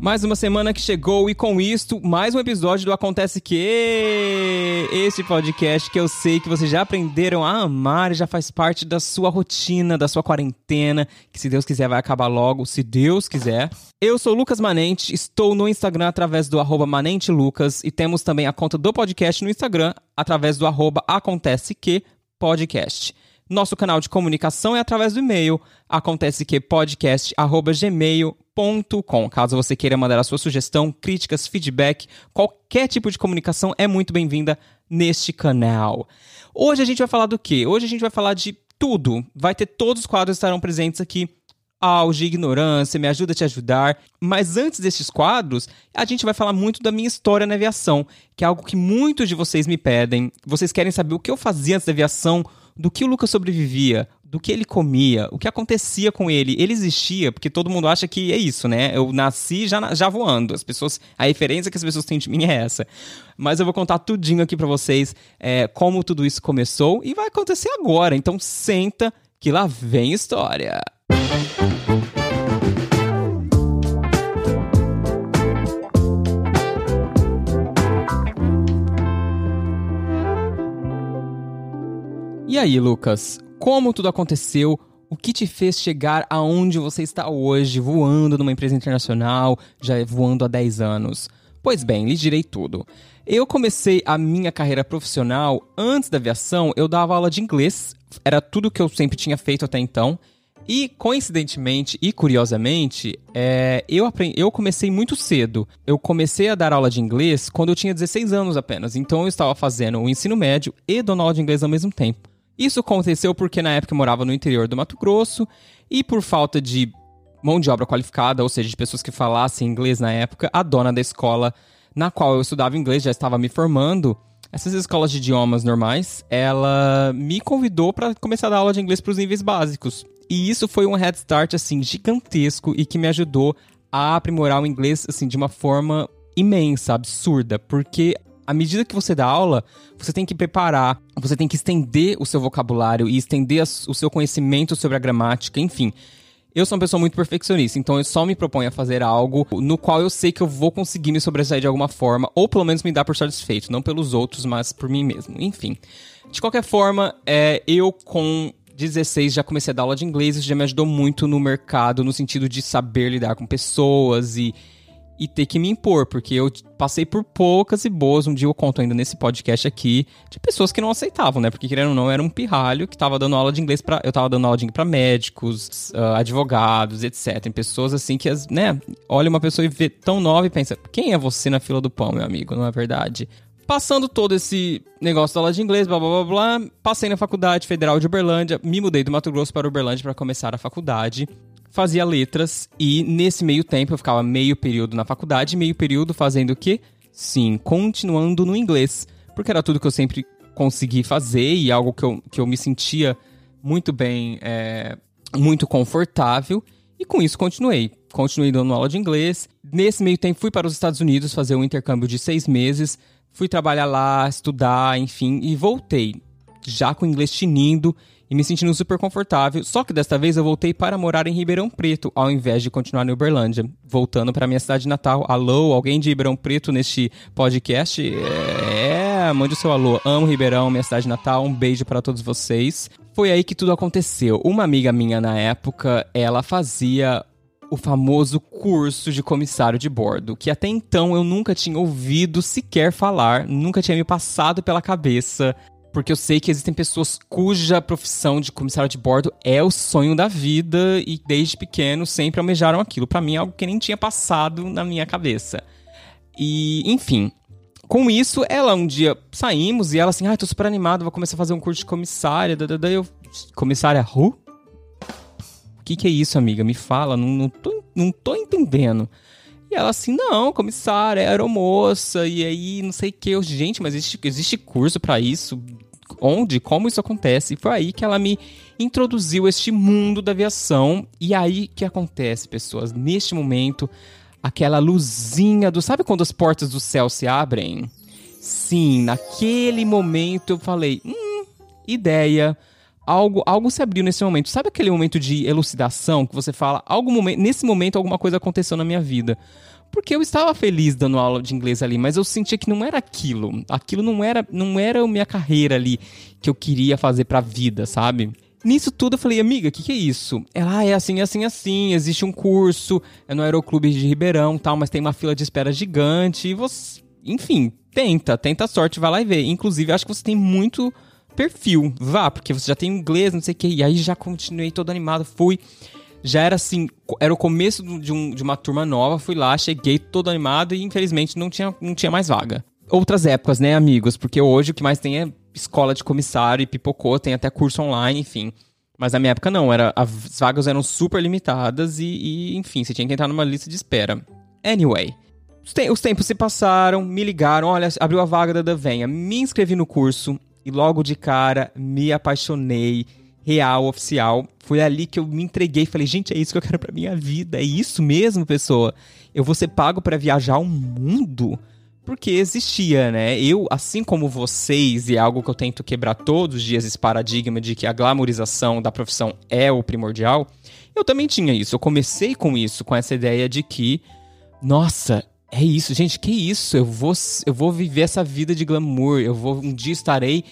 Mais uma semana que chegou e com isto, mais um episódio do Acontece Que. Esse podcast que eu sei que vocês já aprenderam a amar e já faz parte da sua rotina, da sua quarentena, que se Deus quiser vai acabar logo, se Deus quiser. Eu sou Lucas Manente, estou no Instagram através do arroba manentelucas e temos também a conta do podcast no Instagram através do arroba Acontece Que Podcast. Nosso canal de comunicação é através do e-mail acontece que podcast@gmail.com. Caso você queira mandar a sua sugestão, críticas, feedback, qualquer tipo de comunicação é muito bem-vinda neste canal. Hoje a gente vai falar do quê? Hoje a gente vai falar de tudo. Vai ter todos os quadros estarão presentes aqui auge, ignorância, me ajuda a te ajudar. Mas antes desses quadros, a gente vai falar muito da minha história na aviação, que é algo que muitos de vocês me pedem. Vocês querem saber o que eu fazia antes da aviação, do que o Lucas sobrevivia, do que ele comia, o que acontecia com ele. Ele existia, porque todo mundo acha que é isso, né? Eu nasci já, já voando. As pessoas, a referência que as pessoas têm de mim é essa. Mas eu vou contar tudinho aqui para vocês é, como tudo isso começou e vai acontecer agora. Então senta que lá vem história. E aí, Lucas, como tudo aconteceu? O que te fez chegar aonde você está hoje, voando numa empresa internacional, já voando há 10 anos? Pois bem, lhe direi tudo. Eu comecei a minha carreira profissional antes da aviação, eu dava aula de inglês, era tudo que eu sempre tinha feito até então. E, coincidentemente e curiosamente, é, eu, aprendi, eu comecei muito cedo. Eu comecei a dar aula de inglês quando eu tinha 16 anos apenas. Então, eu estava fazendo o ensino médio e dando aula de inglês ao mesmo tempo. Isso aconteceu porque na época eu morava no interior do Mato Grosso e por falta de mão de obra qualificada, ou seja, de pessoas que falassem inglês na época, a dona da escola na qual eu estudava inglês já estava me formando. Essas escolas de idiomas normais, ela me convidou para começar a dar aula de inglês para os níveis básicos. E isso foi um head start assim gigantesco e que me ajudou a aprimorar o inglês assim de uma forma imensa, absurda, porque à medida que você dá aula, você tem que preparar, você tem que estender o seu vocabulário e estender o seu conhecimento sobre a gramática, enfim. Eu sou uma pessoa muito perfeccionista, então eu só me proponho a fazer algo no qual eu sei que eu vou conseguir me sobressair de alguma forma, ou pelo menos me dar por satisfeito, não pelos outros, mas por mim mesmo. Enfim. De qualquer forma, é, eu com 16 já comecei a dar aula de inglês, isso já me ajudou muito no mercado, no sentido de saber lidar com pessoas e e ter que me impor, porque eu passei por poucas e boas, um dia eu conto ainda nesse podcast aqui, de pessoas que não aceitavam, né? Porque querendo ou não, era um pirralho que tava dando aula de inglês para eu tava dando aula de inglês para médicos, uh, advogados, etc. Tem pessoas assim que, as, né, olha uma pessoa e vê tão nova e pensa: "Quem é você na fila do pão, meu amigo?", não é verdade? Passando todo esse negócio da aula de inglês, blá blá blá blá, passei na Faculdade Federal de Uberlândia, me mudei do Mato Grosso para Uberlândia para começar a faculdade fazia letras e nesse meio tempo eu ficava meio período na faculdade, meio período fazendo o quê? Sim, continuando no inglês, porque era tudo que eu sempre consegui fazer e algo que eu, que eu me sentia muito bem, é, muito confortável. E com isso continuei. Continuei dando aula de inglês. Nesse meio tempo fui para os Estados Unidos fazer um intercâmbio de seis meses. Fui trabalhar lá, estudar, enfim, e voltei. Já com o inglês tinindo e me sentindo super confortável. Só que desta vez eu voltei para morar em Ribeirão Preto, ao invés de continuar em Uberlândia. Voltando para minha cidade natal. Alô, alguém de Ribeirão Preto neste podcast? É, mande o seu alô. Amo Ribeirão, minha cidade natal. Um beijo para todos vocês. Foi aí que tudo aconteceu. Uma amiga minha na época, ela fazia o famoso curso de comissário de bordo, que até então eu nunca tinha ouvido sequer falar, nunca tinha me passado pela cabeça porque eu sei que existem pessoas cuja profissão de comissário de bordo é o sonho da vida e desde pequeno sempre almejaram aquilo. Para mim é algo que nem tinha passado na minha cabeça. E, enfim, com isso, ela um dia saímos e ela assim, ah, tô super animada, vou começar a fazer um curso de comissária. Daí eu, comissária who? O que, que é isso, amiga? Me fala, não, não, tô, não tô entendendo. E ela assim, não, comissária, aeromoça, e aí não sei o que. Eu, gente, mas existe, existe curso para isso? Onde? Como isso acontece? E foi aí que ela me introduziu este mundo da aviação. E aí que acontece, pessoas? Neste momento, aquela luzinha do. Sabe quando as portas do céu se abrem? Sim, naquele momento eu falei, hum, ideia. Algo, algo se abriu nesse momento. Sabe aquele momento de elucidação que você fala, algum momento, nesse momento alguma coisa aconteceu na minha vida? Porque eu estava feliz dando aula de inglês ali, mas eu sentia que não era aquilo. Aquilo não era, não era a minha carreira ali que eu queria fazer pra vida, sabe? Nisso tudo eu falei, amiga, o que, que é isso? Ela, ah, é assim, assim, assim, existe um curso, é no Aeroclube de Ribeirão tal, mas tem uma fila de espera gigante e você... Enfim, tenta, tenta a sorte, vai lá e vê. Inclusive, acho que você tem muito perfil, vá, porque você já tem inglês, não sei o que, e aí já continuei todo animado, fui já era assim, era o começo de, um, de uma turma nova, fui lá, cheguei todo animado e infelizmente não tinha, não tinha mais vaga. Outras épocas, né, amigos? Porque hoje o que mais tem é escola de comissário e pipocou, tem até curso online, enfim. Mas na minha época não, era, as vagas eram super limitadas e, e enfim, você tinha que entrar numa lista de espera. Anyway, os, te os tempos se passaram, me ligaram, olha, abriu a vaga da Venha, me inscrevi no curso e logo de cara me apaixonei real, oficial. Foi ali que eu me entreguei falei, gente, é isso que eu quero pra minha vida. É isso mesmo, pessoa. Eu vou ser pago para viajar o mundo? Porque existia, né? Eu, assim como vocês, e é algo que eu tento quebrar todos os dias esse paradigma de que a glamorização da profissão é o primordial, eu também tinha isso. Eu comecei com isso, com essa ideia de que, nossa, é isso, gente, que isso? Eu vou, eu vou viver essa vida de glamour, eu vou um dia estarei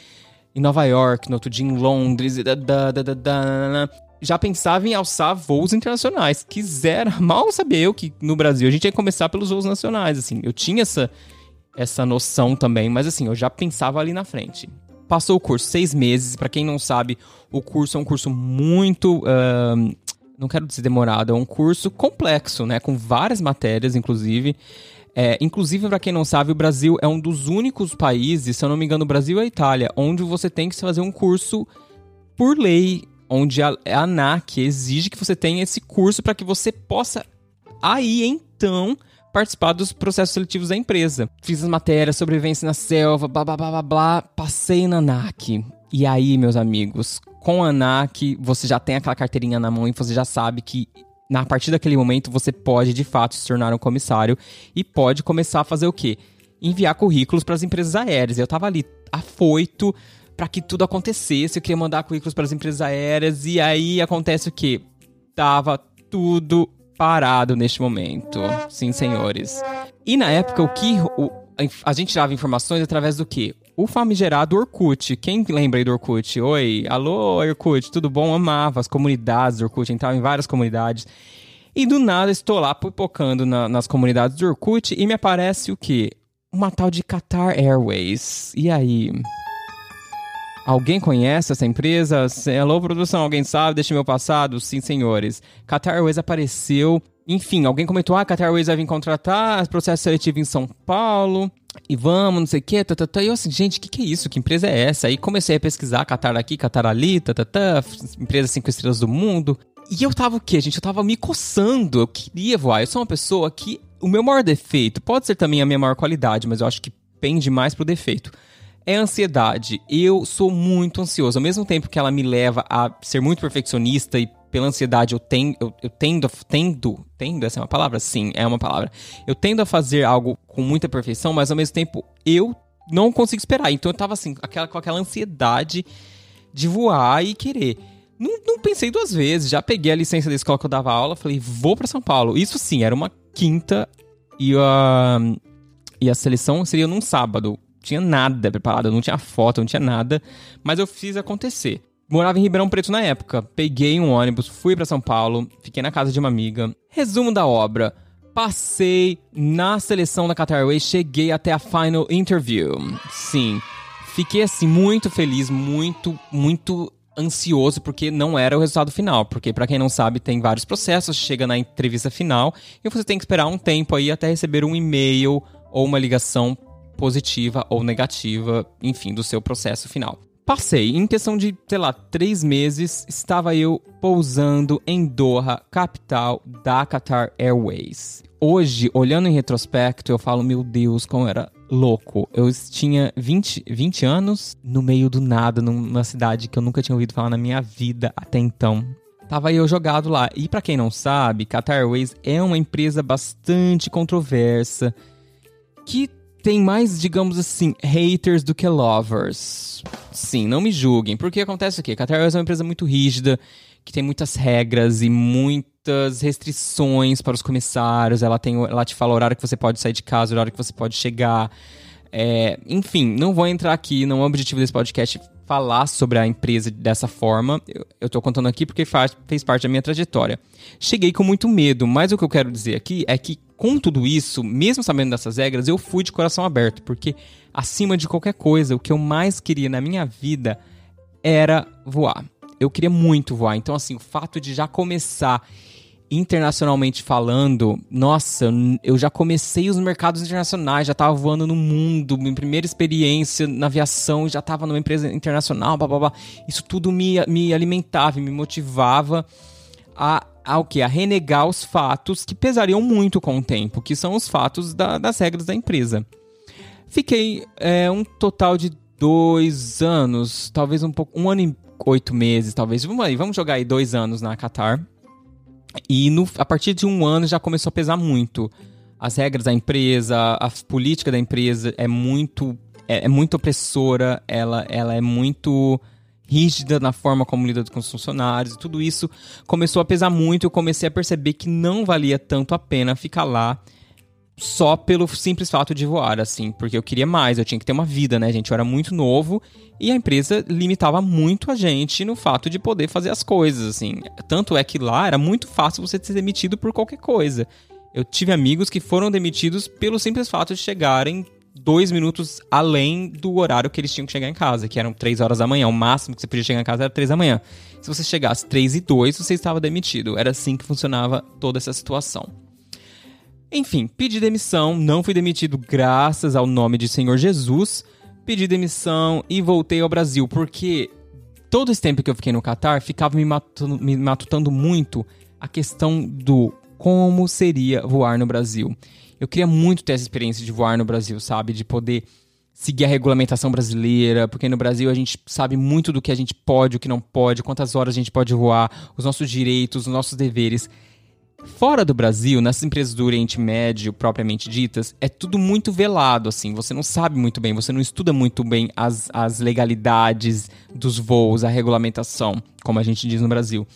em Nova York, no outro dia em Londres, da, da, da, da, já pensava em alçar voos internacionais. Quisera, mal sabia eu que no Brasil a gente ia começar pelos voos nacionais, assim. Eu tinha essa, essa noção também, mas assim, eu já pensava ali na frente. Passou o curso, seis meses. Para quem não sabe, o curso é um curso muito. Uh, não quero dizer demorado, é um curso complexo, né? Com várias matérias, inclusive. É, inclusive, para quem não sabe, o Brasil é um dos únicos países, se eu não me engano, o Brasil e a Itália, onde você tem que fazer um curso por lei, onde a, a ANAC exige que você tenha esse curso para que você possa aí então participar dos processos seletivos da empresa. Fiz as matérias, sobrevivência na selva, blá blá blá blá blá, passei na ANAC. E aí, meus amigos, com a ANAC, você já tem aquela carteirinha na mão e você já sabe que na partir daquele momento você pode de fato se tornar um comissário e pode começar a fazer o quê? Enviar currículos para as empresas aéreas. Eu estava ali afoito para que tudo acontecesse, eu queria mandar currículos para as empresas aéreas e aí acontece o quê? Tava tudo parado neste momento. Sim, senhores. E na época o que o, a gente dava informações através do quê? O famigerado Orkut. Quem lembra aí do Orkut? Oi, alô Orkut, tudo bom? Amava as comunidades do Orkut, entrava em várias comunidades. E do nada estou lá pipocando na, nas comunidades do Orkut e me aparece o quê? Uma tal de Qatar Airways. E aí? Alguém conhece essa empresa? Alô, produção, alguém sabe? Deixa meu passado? Sim, senhores. Qatar Airways apareceu. Enfim, alguém comentou: ah, Qatar Airways vai vir contratar, processo seletivo em São Paulo e vamos, não sei o que, tá, tá, tá. E eu assim, gente, o que, que é isso? Que empresa é essa? Aí comecei a pesquisar, Qatar aqui, Qatar ali, tá, tá, tá, empresa cinco estrelas do mundo. E eu tava o quê, gente? Eu tava me coçando, eu queria voar. Eu sou uma pessoa que, o meu maior defeito, pode ser também a minha maior qualidade, mas eu acho que pende mais pro defeito. É a ansiedade. Eu sou muito ansioso. Ao mesmo tempo que ela me leva a ser muito perfeccionista e pela ansiedade eu, ten, eu, eu tendo, tendo, tendo, essa é uma palavra? Sim, é uma palavra. Eu tendo a fazer algo com muita perfeição, mas ao mesmo tempo eu não consigo esperar. Então eu tava assim, aquela, com aquela ansiedade de voar e querer. Não, não pensei duas vezes, já peguei a licença da escola que eu dava aula, falei, vou para São Paulo. Isso sim, era uma quinta e a, e a seleção seria num sábado. Tinha nada preparado, não tinha foto, não tinha nada, mas eu fiz acontecer. Morava em Ribeirão Preto na época. Peguei um ônibus, fui para São Paulo, fiquei na casa de uma amiga. Resumo da obra. Passei na seleção da Qatar Airways, cheguei até a final interview. Sim. Fiquei assim muito feliz, muito, muito ansioso porque não era o resultado final, porque para quem não sabe, tem vários processos, chega na entrevista final e você tem que esperar um tempo aí até receber um e-mail ou uma ligação positiva ou negativa, enfim, do seu processo final. Passei. Em questão de, sei lá, três meses, estava eu pousando em Doha, capital da Qatar Airways. Hoje, olhando em retrospecto, eu falo, meu Deus, como era louco. Eu tinha 20, 20 anos no meio do nada, numa cidade que eu nunca tinha ouvido falar na minha vida até então. Tava eu jogado lá. E para quem não sabe, Qatar Airways é uma empresa bastante controversa que tem mais, digamos assim, haters do que lovers. Sim, não me julguem, porque acontece o quê? Qatar é uma empresa muito rígida, que tem muitas regras e muitas restrições para os comissários. Ela tem, ela te fala o horário que você pode sair de casa, o horário que você pode chegar. É, enfim, não vou entrar aqui, não é o objetivo desse podcast falar sobre a empresa dessa forma. Eu, eu tô contando aqui porque faz, fez parte da minha trajetória. Cheguei com muito medo, mas o que eu quero dizer aqui é que, com tudo isso, mesmo sabendo dessas regras, eu fui de coração aberto, porque acima de qualquer coisa, o que eu mais queria na minha vida era voar. Eu queria muito voar. Então, assim, o fato de já começar internacionalmente falando, nossa, eu já comecei os mercados internacionais, já estava voando no mundo, minha primeira experiência na aviação, já estava numa empresa internacional, blá, blá, blá. Isso tudo me, me alimentava, me motivava a, a o que? A renegar os fatos que pesariam muito com o tempo, que são os fatos da, das regras da empresa. Fiquei é, um total de dois anos, talvez um pouco, um ano e oito meses, talvez. Vamos aí, vamos jogar aí dois anos na Qatar. E no, a partir de um ano já começou a pesar muito. As regras da empresa, a política da empresa é muito, é, é muito opressora, ela, ela é muito rígida na forma como lida com os funcionários, e tudo isso começou a pesar muito. Eu comecei a perceber que não valia tanto a pena ficar lá só pelo simples fato de voar, assim, porque eu queria mais, eu tinha que ter uma vida, né, gente? Eu era muito novo e a empresa limitava muito a gente no fato de poder fazer as coisas, assim. Tanto é que lá era muito fácil você ser demitido por qualquer coisa. Eu tive amigos que foram demitidos pelo simples fato de chegarem dois minutos além do horário que eles tinham que chegar em casa, que eram três horas da manhã. O máximo que você podia chegar em casa era três da manhã. Se você chegasse três e dois, você estava demitido. Era assim que funcionava toda essa situação. Enfim, pedi demissão, não fui demitido graças ao nome de Senhor Jesus. Pedi demissão e voltei ao Brasil, porque todo esse tempo que eu fiquei no Catar ficava me me matutando muito a questão do como seria voar no Brasil. Eu queria muito ter essa experiência de voar no Brasil, sabe? De poder seguir a regulamentação brasileira, porque no Brasil a gente sabe muito do que a gente pode, o que não pode, quantas horas a gente pode voar, os nossos direitos, os nossos deveres. Fora do Brasil, nas empresas do Oriente Médio propriamente ditas, é tudo muito velado, assim. Você não sabe muito bem, você não estuda muito bem as, as legalidades dos voos, a regulamentação, como a gente diz no Brasil.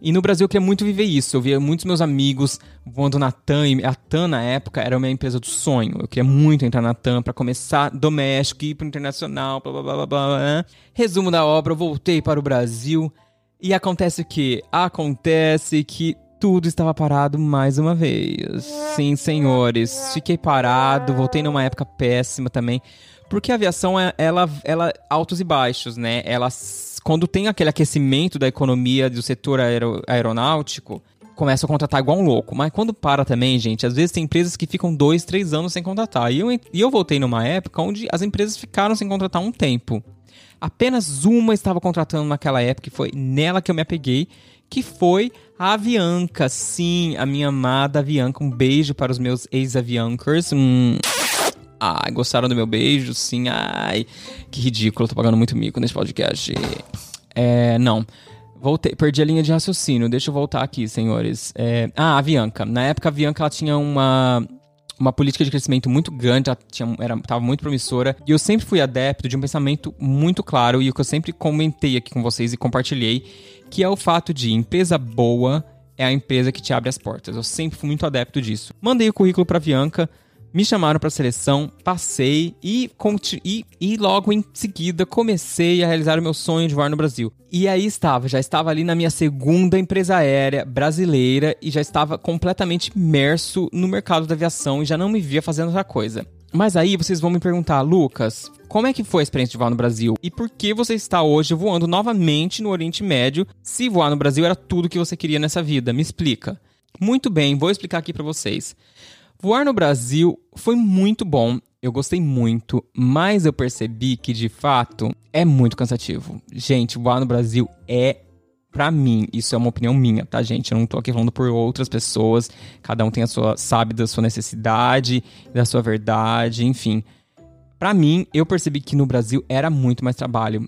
E no Brasil eu queria muito viver isso. Eu via muitos meus amigos voando na TAM, a TAM na época era uma empresa do sonho. Eu queria muito entrar na TAM para começar doméstico, ir pro internacional, blá blá blá blá blá. Resumo da obra, eu voltei para o Brasil. E acontece o que? Acontece que tudo estava parado mais uma vez. Sim, senhores, fiquei parado, voltei numa época péssima também, porque a aviação é, ela ela altos e baixos, né? Ela quando tem aquele aquecimento da economia do setor aero, aeronáutico, começa a contratar igual um louco. Mas quando para também, gente, às vezes tem empresas que ficam dois, três anos sem contratar. E eu, e eu voltei numa época onde as empresas ficaram sem contratar um tempo. Apenas uma estava contratando naquela época e foi nela que eu me apeguei que foi a Avianca. Sim, a minha amada Avianca. Um beijo para os meus ex-Aviancers. Hum. Ai, gostaram do meu beijo? Sim, ai. Que ridículo, tô pagando muito mico nesse podcast. É, não. Voltei, perdi a linha de raciocínio. Deixa eu voltar aqui, senhores. É, ah, a Avianca. Na época, a Avianca ela tinha uma, uma política de crescimento muito grande, tinha, era, tava muito promissora. E eu sempre fui adepto de um pensamento muito claro e o que eu sempre comentei aqui com vocês e compartilhei que é o fato de empresa boa é a empresa que te abre as portas. Eu sempre fui muito adepto disso. Mandei o currículo para Bianca, me chamaram para a seleção, passei e, e, e, logo em seguida comecei a realizar o meu sonho de voar no Brasil. E aí estava, já estava ali na minha segunda empresa aérea brasileira e já estava completamente imerso no mercado da aviação e já não me via fazendo outra coisa. Mas aí vocês vão me perguntar, Lucas, como é que foi a experiência de voar no Brasil? E por que você está hoje voando novamente no Oriente Médio se voar no Brasil era tudo que você queria nessa vida? Me explica. Muito bem, vou explicar aqui para vocês. Voar no Brasil foi muito bom, eu gostei muito, mas eu percebi que de fato é muito cansativo. Gente, voar no Brasil é para mim, isso é uma opinião minha, tá, gente? Eu não tô aqui falando por outras pessoas. Cada um tem a sua, sabe da sua necessidade, da sua verdade, enfim. Para mim, eu percebi que no Brasil era muito mais trabalho.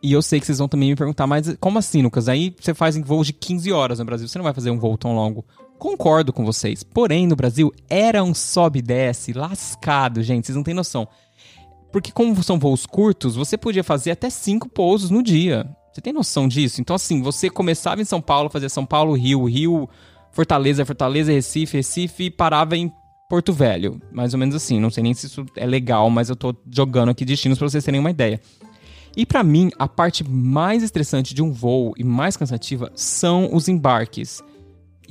E eu sei que vocês vão também me perguntar, mas como assim, Lucas? Aí você faz em voos de 15 horas no Brasil, você não vai fazer um voo tão longo. Concordo com vocês. Porém, no Brasil, era um sobe e desce lascado, gente, vocês não têm noção. Porque como são voos curtos, você podia fazer até cinco pousos no dia. Você tem noção disso? Então, assim, você começava em São Paulo, fazia São Paulo, Rio, Rio, Fortaleza, Fortaleza, Recife, Recife e parava em Porto Velho. Mais ou menos assim. Não sei nem se isso é legal, mas eu tô jogando aqui destinos para vocês terem uma ideia. E para mim, a parte mais estressante de um voo e mais cansativa são os embarques.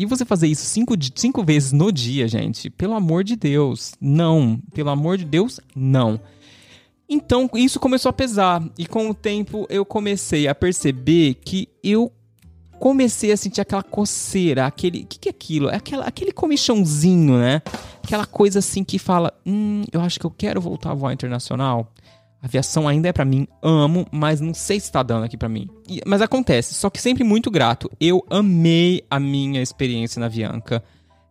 E você fazer isso cinco, cinco vezes no dia, gente, pelo amor de Deus, não. Pelo amor de Deus, não. Então isso começou a pesar. E com o tempo eu comecei a perceber que eu comecei a sentir aquela coceira, aquele. O que, que é aquilo? É aquela, aquele comichãozinho, né? Aquela coisa assim que fala: hum, eu acho que eu quero voltar a voar internacional. Aviação ainda é para mim, amo, mas não sei se tá dando aqui para mim. E, mas acontece, só que sempre muito grato. Eu amei a minha experiência na Avianca.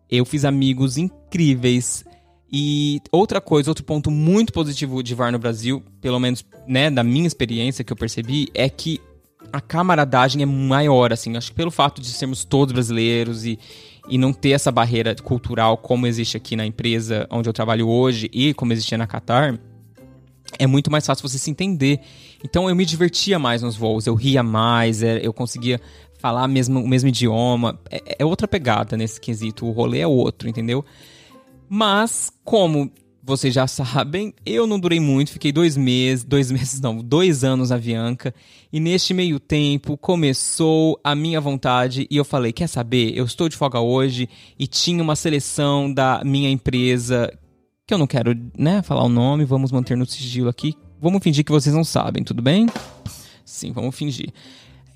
Eu fiz amigos incríveis. E outra coisa, outro ponto muito positivo de VAR no Brasil, pelo menos, né, da minha experiência que eu percebi, é que a camaradagem é maior, assim. Acho que pelo fato de sermos todos brasileiros e, e não ter essa barreira cultural como existe aqui na empresa onde eu trabalho hoje e como existia na Qatar, é muito mais fácil você se entender. Então eu me divertia mais nos voos, eu ria mais, é, eu conseguia falar mesmo, o mesmo idioma. É, é outra pegada nesse quesito, o rolê é outro, entendeu? Mas, como vocês já sabem, eu não durei muito, fiquei dois meses, dois meses não, dois anos na Avianca, e neste meio tempo começou a minha vontade e eu falei, quer saber, eu estou de folga hoje e tinha uma seleção da minha empresa, que eu não quero, né, falar o nome, vamos manter no sigilo aqui, vamos fingir que vocês não sabem, tudo bem? Sim, vamos fingir.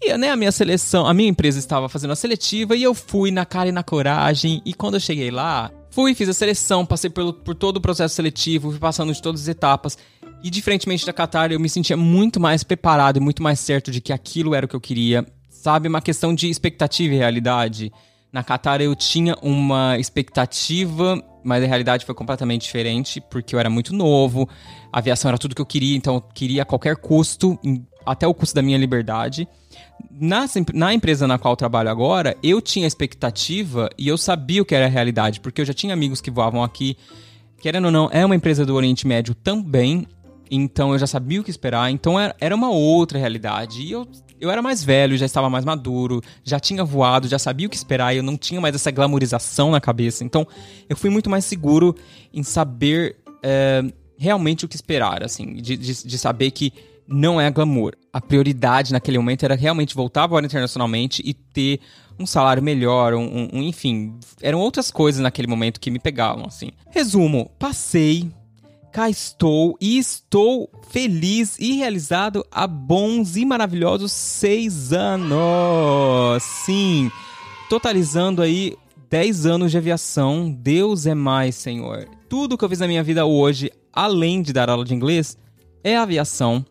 E né, a minha seleção, a minha empresa estava fazendo a seletiva e eu fui na cara e na coragem, e quando eu cheguei lá, Fui, fiz a seleção, passei por, por todo o processo seletivo, fui passando de todas as etapas. E diferentemente da Qatar, eu me sentia muito mais preparado e muito mais certo de que aquilo era o que eu queria. Sabe, uma questão de expectativa e realidade. Na Qatar eu tinha uma expectativa, mas a realidade foi completamente diferente, porque eu era muito novo, a aviação era tudo que eu queria, então eu queria a qualquer custo, até o custo da minha liberdade. Na, na empresa na qual eu trabalho agora, eu tinha expectativa e eu sabia o que era a realidade, porque eu já tinha amigos que voavam aqui. Querendo ou não, é uma empresa do Oriente Médio também, então eu já sabia o que esperar. Então era uma outra realidade. E eu, eu era mais velho, já estava mais maduro, já tinha voado, já sabia o que esperar e eu não tinha mais essa glamorização na cabeça. Então eu fui muito mais seguro em saber é, realmente o que esperar, assim, de, de, de saber que não é glamour. A prioridade naquele momento era realmente voltar a voar internacionalmente e ter um salário melhor, um, um, enfim, eram outras coisas naquele momento que me pegavam, assim. Resumo, passei, cá estou e estou feliz e realizado há bons e maravilhosos seis anos. Sim, totalizando aí 10 anos de aviação. Deus é mais, Senhor. Tudo que eu fiz na minha vida hoje, além de dar aula de inglês, é aviação.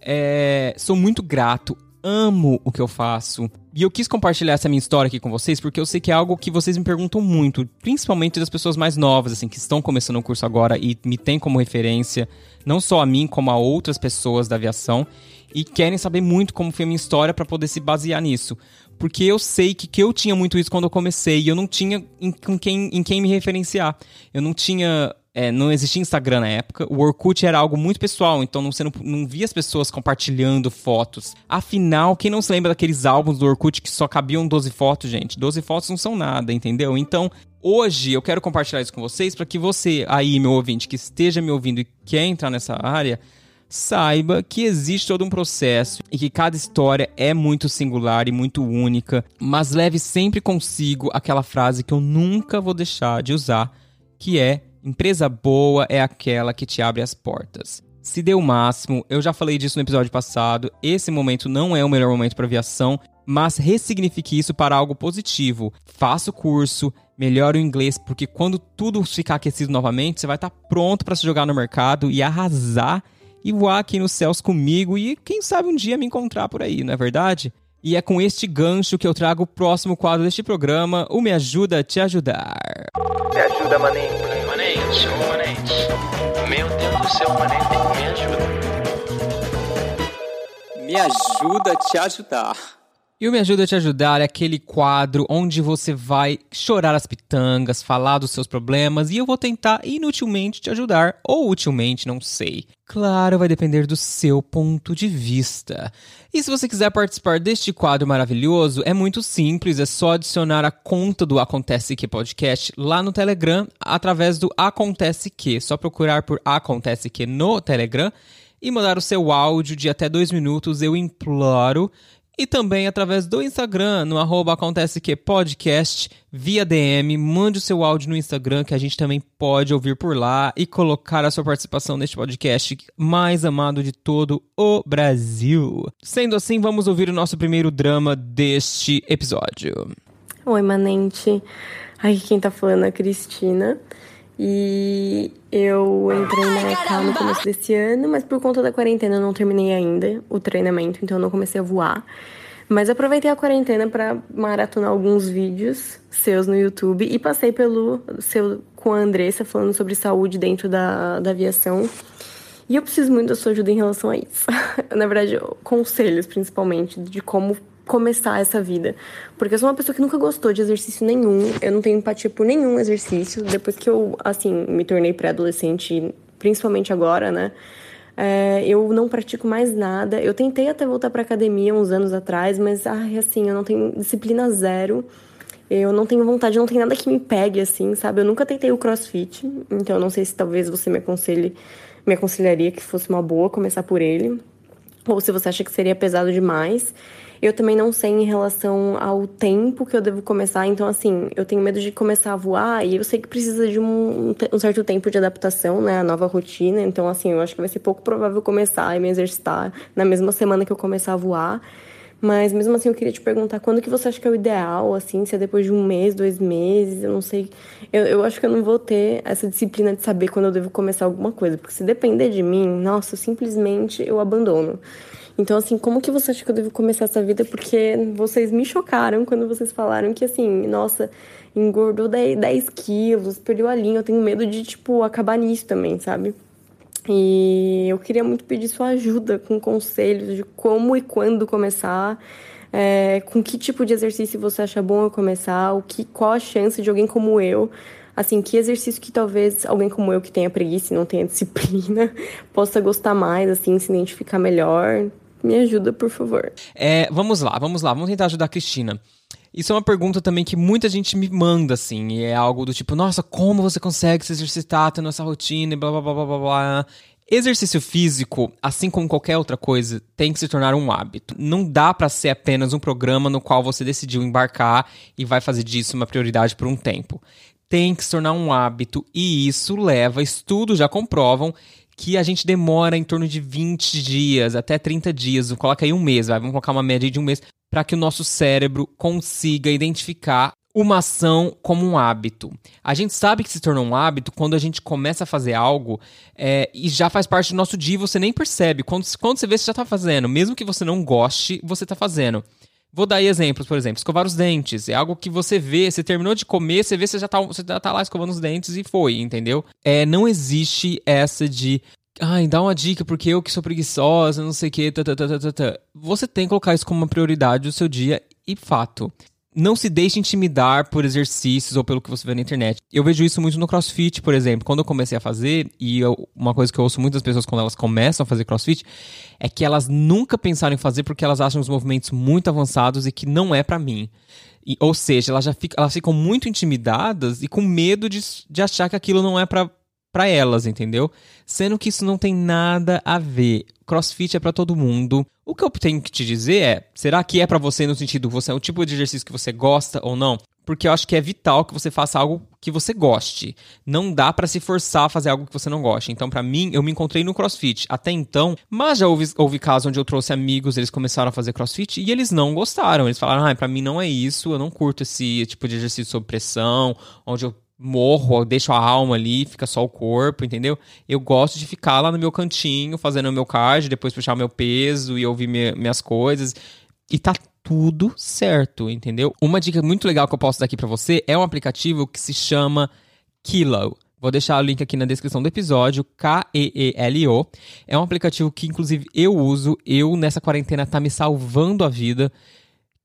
É, sou muito grato, amo o que eu faço. E eu quis compartilhar essa minha história aqui com vocês porque eu sei que é algo que vocês me perguntam muito, principalmente das pessoas mais novas, assim, que estão começando o curso agora e me têm como referência, não só a mim, como a outras pessoas da aviação, e querem saber muito como foi a minha história para poder se basear nisso. Porque eu sei que, que eu tinha muito isso quando eu comecei e eu não tinha em, em, quem, em quem me referenciar. Eu não tinha é, não existia Instagram na época. O Orkut era algo muito pessoal, então você não, não via as pessoas compartilhando fotos. Afinal, quem não se lembra daqueles álbuns do Orkut que só cabiam 12 fotos, gente? 12 fotos não são nada, entendeu? Então, hoje eu quero compartilhar isso com vocês para que você aí, meu ouvinte, que esteja me ouvindo e quer entrar nessa área, saiba que existe todo um processo e que cada história é muito singular e muito única, mas leve sempre consigo aquela frase que eu nunca vou deixar de usar, que é Empresa boa é aquela que te abre as portas. Se dê o máximo, eu já falei disso no episódio passado. Esse momento não é o melhor momento para aviação, mas ressignifique isso para algo positivo. Faça o curso, melhore o inglês, porque quando tudo ficar aquecido novamente, você vai estar pronto para se jogar no mercado e arrasar e voar aqui nos céus comigo e quem sabe um dia me encontrar por aí, não é verdade? E é com este gancho que eu trago o próximo quadro deste programa, o Me Ajuda a Te Ajudar. Me ajuda, maninho. Manente, ô Manente. Meu Deus do céu, Manente, me ajuda. Me ajuda a te ajudar. E o Me Ajuda a Te Ajudar é aquele quadro onde você vai chorar as pitangas, falar dos seus problemas e eu vou tentar inutilmente te ajudar, ou utilmente, não sei. Claro, vai depender do seu ponto de vista. E se você quiser participar deste quadro maravilhoso, é muito simples, é só adicionar a conta do Acontece Que Podcast lá no Telegram através do Acontece Que. Só procurar por Acontece Que no Telegram e mandar o seu áudio de até dois minutos, eu imploro e também através do Instagram, no arroba acontece que podcast, via DM, mande o seu áudio no Instagram que a gente também pode ouvir por lá e colocar a sua participação neste podcast mais amado de todo o Brasil. Sendo assim, vamos ouvir o nosso primeiro drama deste episódio. Oi, Manente. Aqui quem tá falando é a Cristina. E eu entrei na ECA no começo desse ano, mas por conta da quarentena eu não terminei ainda o treinamento, então eu não comecei a voar. Mas aproveitei a quarentena para maratonar alguns vídeos seus no YouTube e passei pelo seu com a Andressa falando sobre saúde dentro da, da aviação. E eu preciso muito da sua ajuda em relação a isso. Na verdade, conselhos principalmente de como começar essa vida. Porque eu sou uma pessoa que nunca gostou de exercício nenhum, eu não tenho empatia por nenhum exercício. Depois que eu, assim, me tornei pré-adolescente, principalmente agora, né? É, eu não pratico mais nada. Eu tentei até voltar para academia uns anos atrás, mas ai, assim, eu não tenho disciplina zero. Eu não tenho vontade, não tem nada que me pegue assim, sabe? Eu nunca tentei o CrossFit, então eu não sei se talvez você me aconselhe, me aconselharia que fosse uma boa começar por ele, ou se você acha que seria pesado demais. Eu também não sei em relação ao tempo que eu devo começar. Então, assim, eu tenho medo de começar a voar e eu sei que precisa de um, um certo tempo de adaptação, né? A nova rotina. Então, assim, eu acho que vai ser pouco provável começar e me exercitar na mesma semana que eu começar a voar. Mas mesmo assim eu queria te perguntar quando que você acha que é o ideal, assim, se é depois de um mês, dois meses, eu não sei. Eu, eu acho que eu não vou ter essa disciplina de saber quando eu devo começar alguma coisa, porque se depender de mim, nossa, simplesmente eu abandono. Então, assim, como que você acha que eu devo começar essa vida? Porque vocês me chocaram quando vocês falaram que, assim, nossa, engordou 10, 10 quilos, perdeu a linha. Eu tenho medo de, tipo, acabar nisso também, sabe? E eu queria muito pedir sua ajuda com conselhos de como e quando começar. É, com que tipo de exercício você acha bom eu começar? O que, qual a chance de alguém como eu assim, que exercício que talvez alguém como eu que tenha preguiça e não tenha disciplina possa gostar mais, assim, se identificar melhor. Me ajuda, por favor. É, vamos lá, vamos lá, vamos tentar ajudar a Cristina. Isso é uma pergunta também que muita gente me manda, assim, e é algo do tipo, nossa, como você consegue se exercitar tendo essa rotina e blá blá blá blá blá blá. Exercício físico, assim como qualquer outra coisa, tem que se tornar um hábito. Não dá para ser apenas um programa no qual você decidiu embarcar e vai fazer disso uma prioridade por um tempo. Tem que se tornar um hábito e isso leva, estudos já comprovam que a gente demora em torno de 20 dias até 30 dias, coloca aí um mês, vai, vamos colocar uma média de um mês, para que o nosso cérebro consiga identificar uma ação como um hábito. A gente sabe que se tornou um hábito quando a gente começa a fazer algo é, e já faz parte do nosso dia você nem percebe. Quando, quando você vê, você já está fazendo. Mesmo que você não goste, você está fazendo. Vou dar exemplos, por exemplo, escovar os dentes. É algo que você vê, você terminou de comer, você vê, você já tá, você já tá lá escovando os dentes e foi, entendeu? É, não existe essa de. Ai, dá uma dica, porque eu que sou preguiçosa, não sei o quê. Tá, tá, tá. Você tem que colocar isso como uma prioridade do seu dia e fato não se deixe intimidar por exercícios ou pelo que você vê na internet. Eu vejo isso muito no CrossFit, por exemplo. Quando eu comecei a fazer, e eu, uma coisa que eu ouço muitas pessoas quando elas começam a fazer CrossFit, é que elas nunca pensaram em fazer porque elas acham os movimentos muito avançados e que não é para mim. E, ou seja, elas já ficam, elas ficam muito intimidadas e com medo de, de achar que aquilo não é para elas, entendeu? Sendo que isso não tem nada a ver. CrossFit é para todo mundo. O que eu tenho que te dizer é, será que é para você no sentido você é o tipo de exercício que você gosta ou não? Porque eu acho que é vital que você faça algo que você goste. Não dá para se forçar a fazer algo que você não goste. Então, para mim, eu me encontrei no CrossFit até então, mas já houve, houve casos onde eu trouxe amigos, eles começaram a fazer CrossFit e eles não gostaram. Eles falaram: "Ah, para mim não é isso, eu não curto esse tipo de exercício sob pressão, onde eu morro, deixo a alma ali, fica só o corpo, entendeu? Eu gosto de ficar lá no meu cantinho, fazendo o meu card, depois puxar o meu peso e ouvir minhas coisas. E tá tudo certo, entendeu? Uma dica muito legal que eu posso dar aqui para você é um aplicativo que se chama Kilo. Vou deixar o link aqui na descrição do episódio, K-E-E-L-O. É um aplicativo que, inclusive, eu uso. Eu, nessa quarentena, tá me salvando a vida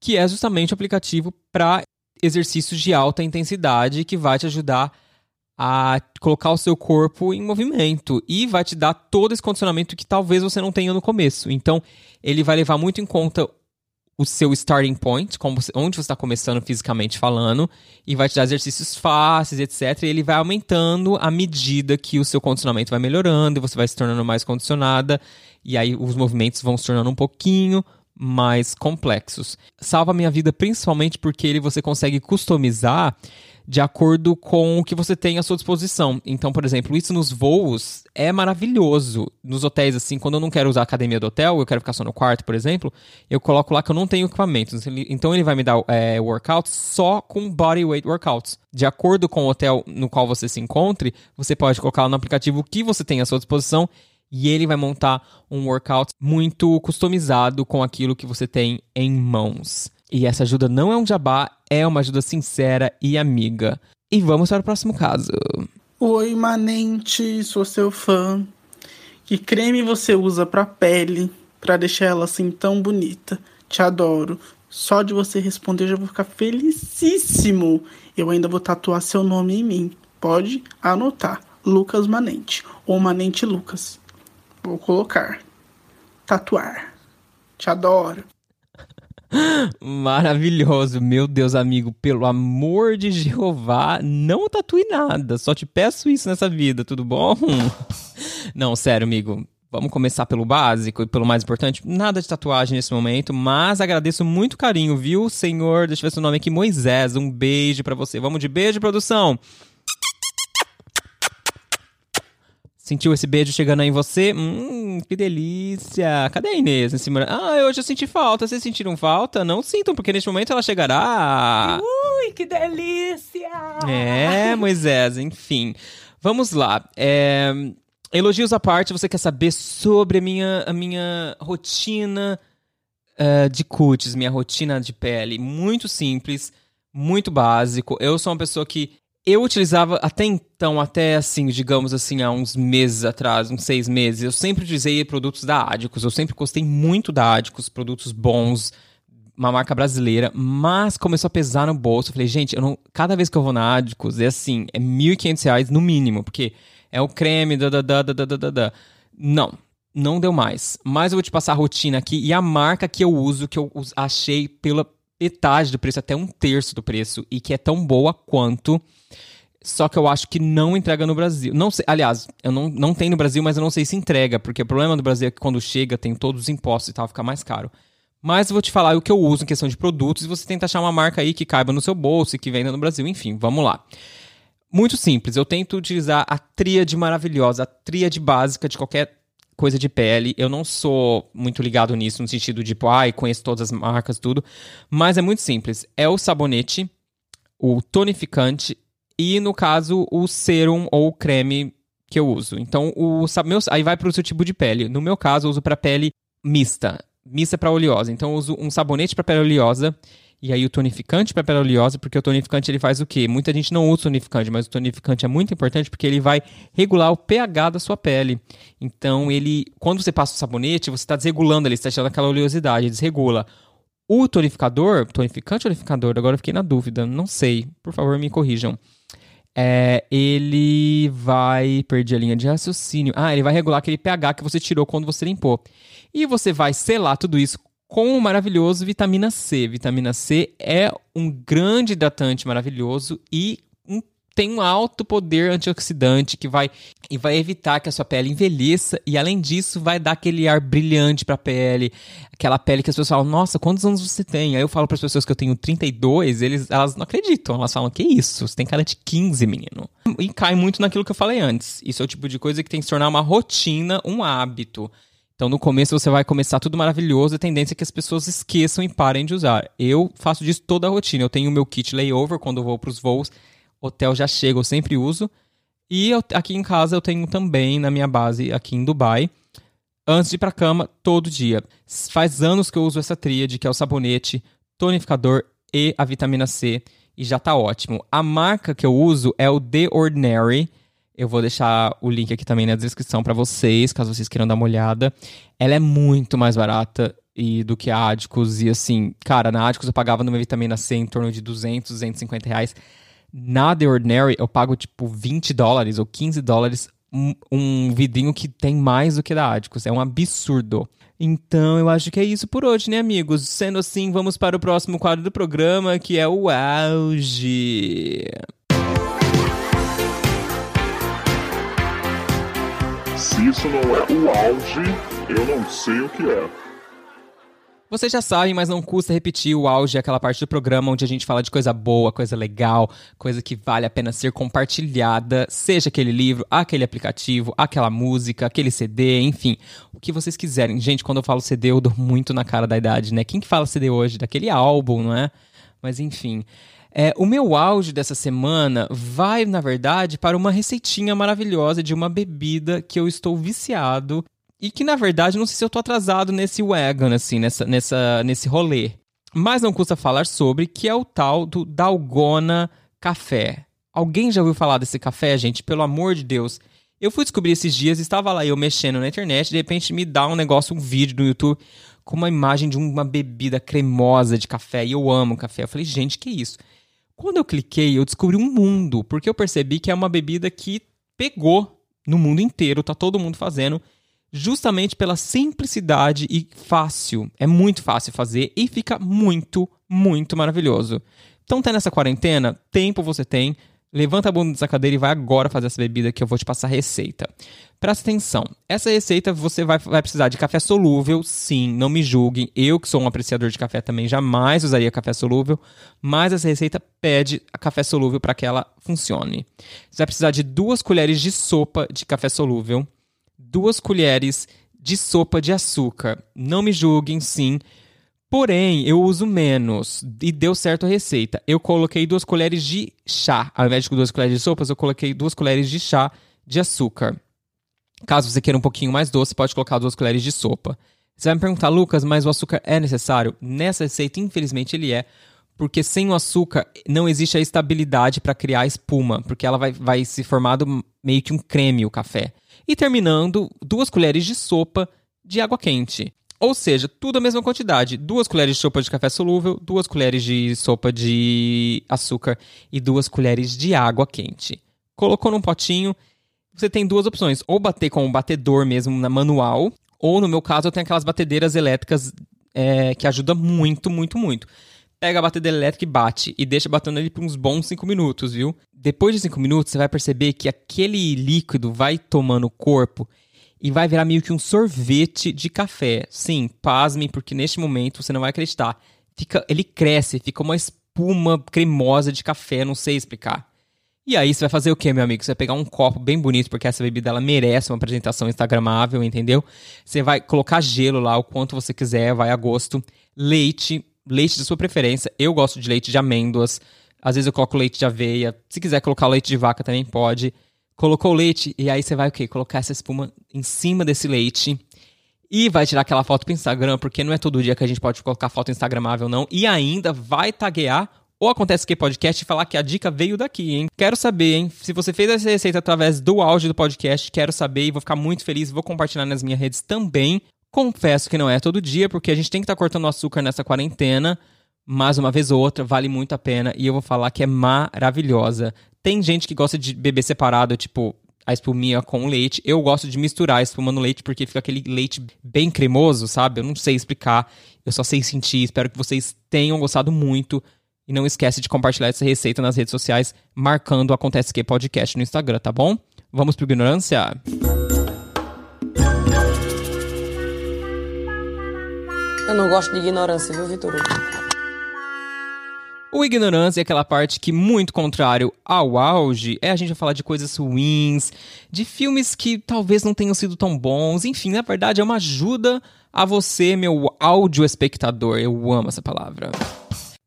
que é justamente o aplicativo para exercícios de alta intensidade que vai te ajudar a colocar o seu corpo em movimento e vai te dar todo esse condicionamento que talvez você não tenha no começo. Então, ele vai levar muito em conta o seu starting point, você, onde você está começando fisicamente falando, e vai te dar exercícios fáceis, etc. E ele vai aumentando à medida que o seu condicionamento vai melhorando e você vai se tornando mais condicionada, e aí os movimentos vão se tornando um pouquinho mais complexos. Salva minha vida principalmente porque ele você consegue customizar de acordo com o que você tem à sua disposição. Então, por exemplo, isso nos voos é maravilhoso. Nos hotéis, assim, quando eu não quero usar a academia do hotel, eu quero ficar só no quarto, por exemplo, eu coloco lá que eu não tenho equipamento. Então, ele vai me dar é, workouts só com body weight workouts. De acordo com o hotel no qual você se encontre, você pode colocar no aplicativo o que você tem à sua disposição e ele vai montar um workout muito customizado com aquilo que você tem em mãos. E essa ajuda não é um jabá, é uma ajuda sincera e amiga. E vamos para o próximo caso. Oi, Manente, sou seu fã. Que creme você usa pra pele pra deixar ela assim tão bonita? Te adoro. Só de você responder eu já vou ficar felicíssimo. Eu ainda vou tatuar seu nome em mim. Pode anotar. Lucas Manente ou Manente Lucas. Vou colocar. Tatuar. Te adoro. Maravilhoso, meu Deus, amigo, pelo amor de Jeová, não tatue nada, só te peço isso nessa vida, tudo bom? Não, sério, amigo, vamos começar pelo básico e pelo mais importante. Nada de tatuagem nesse momento, mas agradeço muito carinho, viu, senhor? Deixa eu ver seu nome aqui, Moisés. Um beijo para você. Vamos de beijo, produção. Sentiu esse beijo chegando aí em você? Hum, que delícia. Cadê a Inês? cima? Ah, hoje eu senti falta. Vocês sentiram falta? Não sintam, porque neste momento ela chegará. Ui, que delícia! É, Moisés, enfim. Vamos lá. É... Elogios à parte, você quer saber sobre a minha, a minha rotina uh, de cutis, minha rotina de pele. Muito simples, muito básico. Eu sou uma pessoa que eu utilizava até então, até assim, digamos assim, há uns meses atrás, uns seis meses, eu sempre utilizei produtos da Adicus. Eu sempre gostei muito da Adicus, produtos bons, uma marca brasileira, mas começou a pesar no bolso. Eu falei, gente, eu não, cada vez que eu vou na Adicus, é assim, é R$ 1.500 no mínimo, porque é o creme, da, da, da, da, da, da, da. Não, não deu mais. Mas eu vou te passar a rotina aqui e a marca que eu uso, que eu achei pela metade do preço, até um terço do preço, e que é tão boa quanto só que eu acho que não entrega no Brasil. Não sei, aliás, eu não, não tem no Brasil, mas eu não sei se entrega, porque o problema do Brasil é que quando chega tem todos os impostos e tal, fica mais caro. Mas eu vou te falar o que eu uso em questão de produtos e você tenta achar uma marca aí que caiba no seu bolso e que venda no Brasil. Enfim, vamos lá. Muito simples, eu tento utilizar a tríade maravilhosa, a tríade básica de qualquer coisa de pele. Eu não sou muito ligado nisso, no sentido de, tipo, ai, conheço todas as marcas, tudo. Mas é muito simples. É o sabonete, o tonificante e, no caso, o serum ou creme que eu uso. Então, o meu, aí vai para o seu tipo de pele. No meu caso, eu uso para pele mista. Mista para oleosa. Então, eu uso um sabonete para pele oleosa e aí o tonificante para pele oleosa, porque o tonificante ele faz o quê? Muita gente não usa tonificante, mas o tonificante é muito importante porque ele vai regular o pH da sua pele. Então, ele, quando você passa o sabonete, você está desregulando ele, está tirando aquela oleosidade, desregula. O tonificador, tonificante ou tonificador, agora eu fiquei na dúvida, não sei, por favor me corrijam é, ele vai. Perdi a linha de raciocínio. Ah, ele vai regular aquele pH que você tirou quando você limpou. E você vai selar tudo isso com o maravilhoso vitamina C. Vitamina C é um grande hidratante maravilhoso e tem um alto poder antioxidante que vai e vai evitar que a sua pele envelheça e além disso vai dar aquele ar brilhante para a pele, aquela pele que as pessoas falam: "Nossa, quantos anos você tem?". Aí eu falo para as pessoas que eu tenho 32, eles elas não acreditam, elas falam: "Que isso? Você tem cara de 15, menino". E cai muito naquilo que eu falei antes. Isso é o tipo de coisa que tem que se tornar uma rotina, um hábito. Então, no começo você vai começar tudo maravilhoso, a tendência é que as pessoas esqueçam e parem de usar. Eu faço disso toda a rotina. Eu tenho o meu kit layover quando eu vou para os voos hotel já chega, eu sempre uso. E eu, aqui em casa eu tenho também na minha base aqui em Dubai, antes de ir pra cama, todo dia. Faz anos que eu uso essa tríade, que é o sabonete, tonificador e a vitamina C, e já tá ótimo. A marca que eu uso é o The Ordinary. Eu vou deixar o link aqui também na descrição para vocês, caso vocês queiram dar uma olhada. Ela é muito mais barata e do que a Adicos. E assim, cara, na Adicos eu pagava numa vitamina C em torno de 200, 250 reais. Na The Ordinary eu pago tipo 20 dólares ou 15 dólares um, um vidrinho que tem mais do que da Adicos. É um absurdo. Então eu acho que é isso por hoje, né, amigos? Sendo assim, vamos para o próximo quadro do programa, que é o auge. Se isso não é o auge, eu não sei o que é. Vocês já sabem, mas não custa repetir, o auge é aquela parte do programa onde a gente fala de coisa boa, coisa legal, coisa que vale a pena ser compartilhada, seja aquele livro, aquele aplicativo, aquela música, aquele CD, enfim, o que vocês quiserem. Gente, quando eu falo CD, eu dou muito na cara da idade, né? Quem que fala CD hoje? Daquele álbum, não é? Mas enfim. É, o meu auge dessa semana vai, na verdade, para uma receitinha maravilhosa de uma bebida que eu estou viciado e que, na verdade, não sei se eu tô atrasado nesse wagon, assim, nessa, nessa, nesse rolê. Mas não custa falar sobre, que é o tal do Dalgona Café. Alguém já ouviu falar desse café, gente? Pelo amor de Deus. Eu fui descobrir esses dias, estava lá eu mexendo na internet, de repente me dá um negócio, um vídeo no YouTube, com uma imagem de uma bebida cremosa de café. E eu amo café. Eu falei, gente, que isso? Quando eu cliquei, eu descobri um mundo, porque eu percebi que é uma bebida que pegou no mundo inteiro, tá todo mundo fazendo justamente pela simplicidade e fácil. É muito fácil fazer e fica muito, muito maravilhoso. Então tá nessa quarentena, tempo você tem, levanta a bunda dessa cadeira e vai agora fazer essa bebida que eu vou te passar a receita. Presta atenção, essa receita você vai, vai precisar de café solúvel, sim, não me julguem, eu que sou um apreciador de café também jamais usaria café solúvel, mas essa receita pede café solúvel para que ela funcione. Você vai precisar de duas colheres de sopa de café solúvel, duas colheres de sopa de açúcar. Não me julguem, sim. Porém, eu uso menos e deu certo a receita. Eu coloquei duas colheres de chá. Ao invés de duas colheres de sopas, eu coloquei duas colheres de chá de açúcar. Caso você queira um pouquinho mais doce, pode colocar duas colheres de sopa. Você vai me perguntar, Lucas, mas o açúcar é necessário? Nessa receita, infelizmente, ele é. Porque sem o açúcar não existe a estabilidade para criar espuma, porque ela vai, vai se formando meio que um creme o café e terminando duas colheres de sopa de água quente. Ou seja, tudo a mesma quantidade. Duas colheres de sopa de café solúvel, duas colheres de sopa de açúcar e duas colheres de água quente. Colocou num potinho, você tem duas opções. Ou bater com um batedor mesmo na manual, ou no meu caso eu tenho aquelas batedeiras elétricas é, que ajuda muito, muito, muito pega a batedeira elétrica e bate. E deixa batendo ali por uns bons 5 minutos, viu? Depois de 5 minutos, você vai perceber que aquele líquido vai tomando o corpo e vai virar meio que um sorvete de café. Sim, pasmem, porque neste momento você não vai acreditar. Fica, ele cresce, fica uma espuma cremosa de café, não sei explicar. E aí você vai fazer o que, meu amigo? Você vai pegar um copo bem bonito, porque essa bebida ela merece uma apresentação instagramável, entendeu? Você vai colocar gelo lá, o quanto você quiser, vai a gosto. Leite, leite de sua preferência. Eu gosto de leite de amêndoas. Às vezes eu coloco leite de aveia. Se quiser colocar leite de vaca também pode. Colocou o leite e aí você vai o quê? Colocar essa espuma em cima desse leite. E vai tirar aquela foto pro Instagram, porque não é todo dia que a gente pode colocar foto instagramável, não. E ainda vai taguear ou Acontece Que Podcast e falar que a dica veio daqui, hein? Quero saber, hein? Se você fez essa receita através do áudio do podcast, quero saber e vou ficar muito feliz. Vou compartilhar nas minhas redes também. Confesso que não é todo dia, porque a gente tem que estar tá cortando açúcar nessa quarentena, mas uma vez ou outra vale muito a pena e eu vou falar que é maravilhosa. Tem gente que gosta de beber separado, tipo a espuminha com leite. Eu gosto de misturar a espuma no leite porque fica aquele leite bem cremoso, sabe? Eu não sei explicar, eu só sei sentir. Espero que vocês tenham gostado muito. E não esquece de compartilhar essa receita nas redes sociais, marcando Acontece Que Podcast no Instagram, tá bom? Vamos pro Ignorância? Eu não gosto de ignorância, viu, Vitor? O ignorância é aquela parte que, muito contrário ao auge, é a gente falar de coisas ruins, de filmes que talvez não tenham sido tão bons. Enfim, na verdade, é uma ajuda a você, meu áudio espectador. Eu amo essa palavra.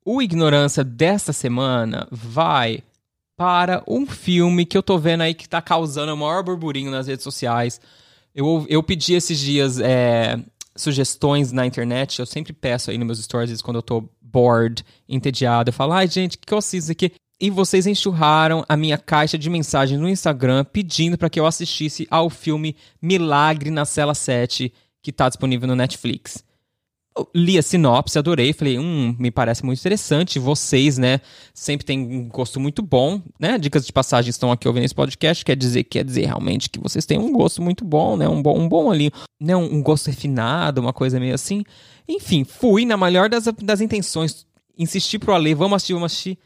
O ignorância desta semana vai para um filme que eu tô vendo aí que tá causando o maior burburinho nas redes sociais. Eu, eu pedi esses dias é, sugestões na internet, eu sempre peço aí nos meus stories quando eu tô bored, entediado. Eu falo, ai gente, o que eu assisto aqui? E vocês enxurraram a minha caixa de mensagens no Instagram pedindo para que eu assistisse ao filme Milagre na Cela 7, que tá disponível no Netflix. Li a sinopse, adorei, falei, hum, me parece muito interessante. Vocês, né, sempre têm um gosto muito bom, né? Dicas de passagem estão aqui ouvindo esse podcast, quer dizer, quer dizer realmente que vocês têm um gosto muito bom, né? Um bom, um bom ali, né? Um, um gosto refinado, uma coisa meio assim. Enfim, fui na melhor das, das intenções, insisti pro Ale, vamos assistir, vamos assistir.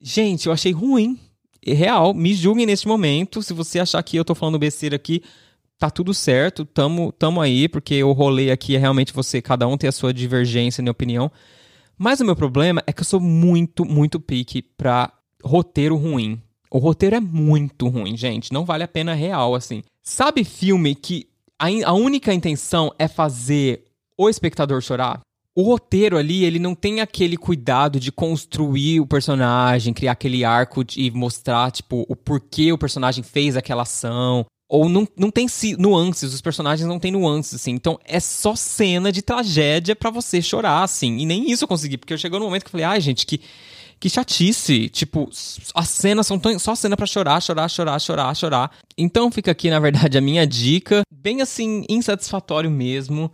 Gente, eu achei ruim. É Real, me julguem neste momento. Se você achar que eu tô falando besteira aqui, tá tudo certo, tamo, tamo aí, porque o rolê aqui é realmente você, cada um tem a sua divergência, na opinião. Mas o meu problema é que eu sou muito, muito pique pra roteiro ruim. O roteiro é muito ruim, gente. Não vale a pena real, assim. Sabe filme que a, a única intenção é fazer o espectador chorar? O roteiro ali, ele não tem aquele cuidado de construir o personagem, criar aquele arco de- e mostrar, tipo, o porquê o personagem fez aquela ação. Ou não, não tem nuances, os personagens não têm nuances, assim. Então é só cena de tragédia pra você chorar, assim. E nem isso eu consegui, porque eu chegou no momento que eu falei, ai, gente, que, que chatice. Tipo, as cenas são tão, só cena pra chorar, chorar, chorar, chorar, chorar. Então fica aqui, na verdade, a minha dica. Bem assim, insatisfatório mesmo.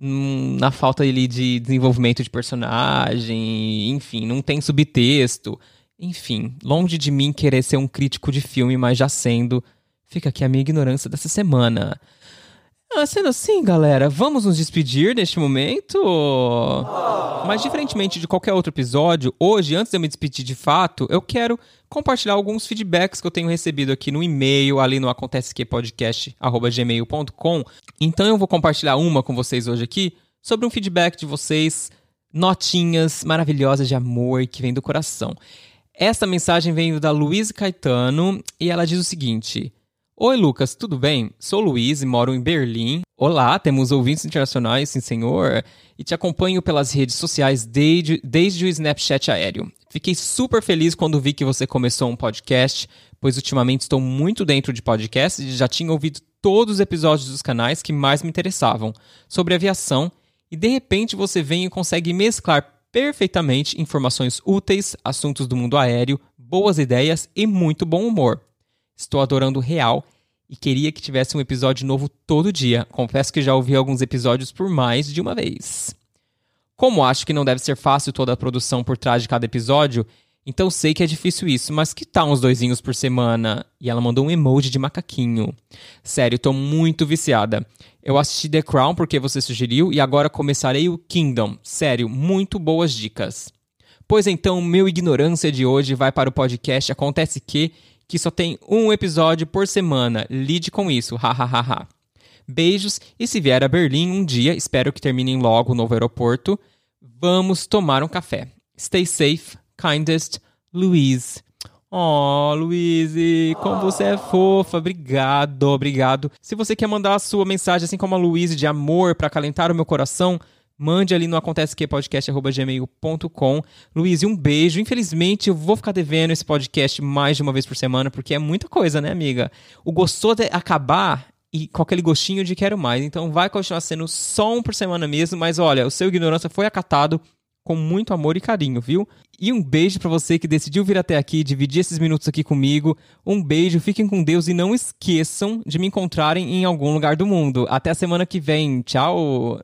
hum, Na falta ali de desenvolvimento de personagem, enfim, não tem subtexto. Enfim, longe de mim querer ser um crítico de filme, mas já sendo, fica aqui a minha ignorância dessa semana. Ah, sendo assim, galera, vamos nos despedir neste momento? Mas diferentemente de qualquer outro episódio, hoje, antes de eu me despedir de fato, eu quero compartilhar alguns feedbacks que eu tenho recebido aqui no e-mail, ali no acontecequepodcast.gmail.com. Então eu vou compartilhar uma com vocês hoje aqui sobre um feedback de vocês, notinhas maravilhosas de amor que vem do coração. Essa mensagem veio da Luiz Caetano e ela diz o seguinte: Oi, Lucas, tudo bem? Sou Luiz e moro em Berlim. Olá, temos ouvintes internacionais, sim senhor, e te acompanho pelas redes sociais desde, desde o Snapchat aéreo. Fiquei super feliz quando vi que você começou um podcast, pois ultimamente estou muito dentro de podcasts e já tinha ouvido todos os episódios dos canais que mais me interessavam sobre aviação, e de repente você vem e consegue mesclar perfeitamente informações úteis, assuntos do mundo aéreo, boas ideias e muito bom humor. Estou adorando real e queria que tivesse um episódio novo todo dia. Confesso que já ouvi alguns episódios por mais de uma vez. Como acho que não deve ser fácil toda a produção por trás de cada episódio, então sei que é difícil isso, mas que tal uns doisinhos por semana? E ela mandou um emoji de macaquinho. Sério, tô muito viciada. Eu assisti The Crown porque você sugeriu e agora começarei o Kingdom. Sério, muito boas dicas. Pois então, meu ignorância de hoje vai para o podcast Acontece Que, que só tem um episódio por semana. Lide com isso, hahaha. Beijos e se vier a Berlim um dia, espero que terminem logo o novo aeroporto, vamos tomar um café. Stay safe, kindest, Louise. Oh, Luíse, como você é fofa. Obrigado, obrigado. Se você quer mandar a sua mensagem, assim como a Luíse, de amor para acalentar o meu coração, mande ali no acontecequepodcast.gmail.com. Luíse, um beijo. Infelizmente, eu vou ficar devendo esse podcast mais de uma vez por semana, porque é muita coisa, né, amiga? O gostoso é acabar e com aquele gostinho de quero mais. Então vai continuar sendo só um por semana mesmo, mas olha, o seu ignorância foi acatado com muito amor e carinho, viu? E um beijo pra você que decidiu vir até aqui, dividir esses minutos aqui comigo. Um beijo, fiquem com Deus e não esqueçam de me encontrarem em algum lugar do mundo. Até a semana que vem. Tchau.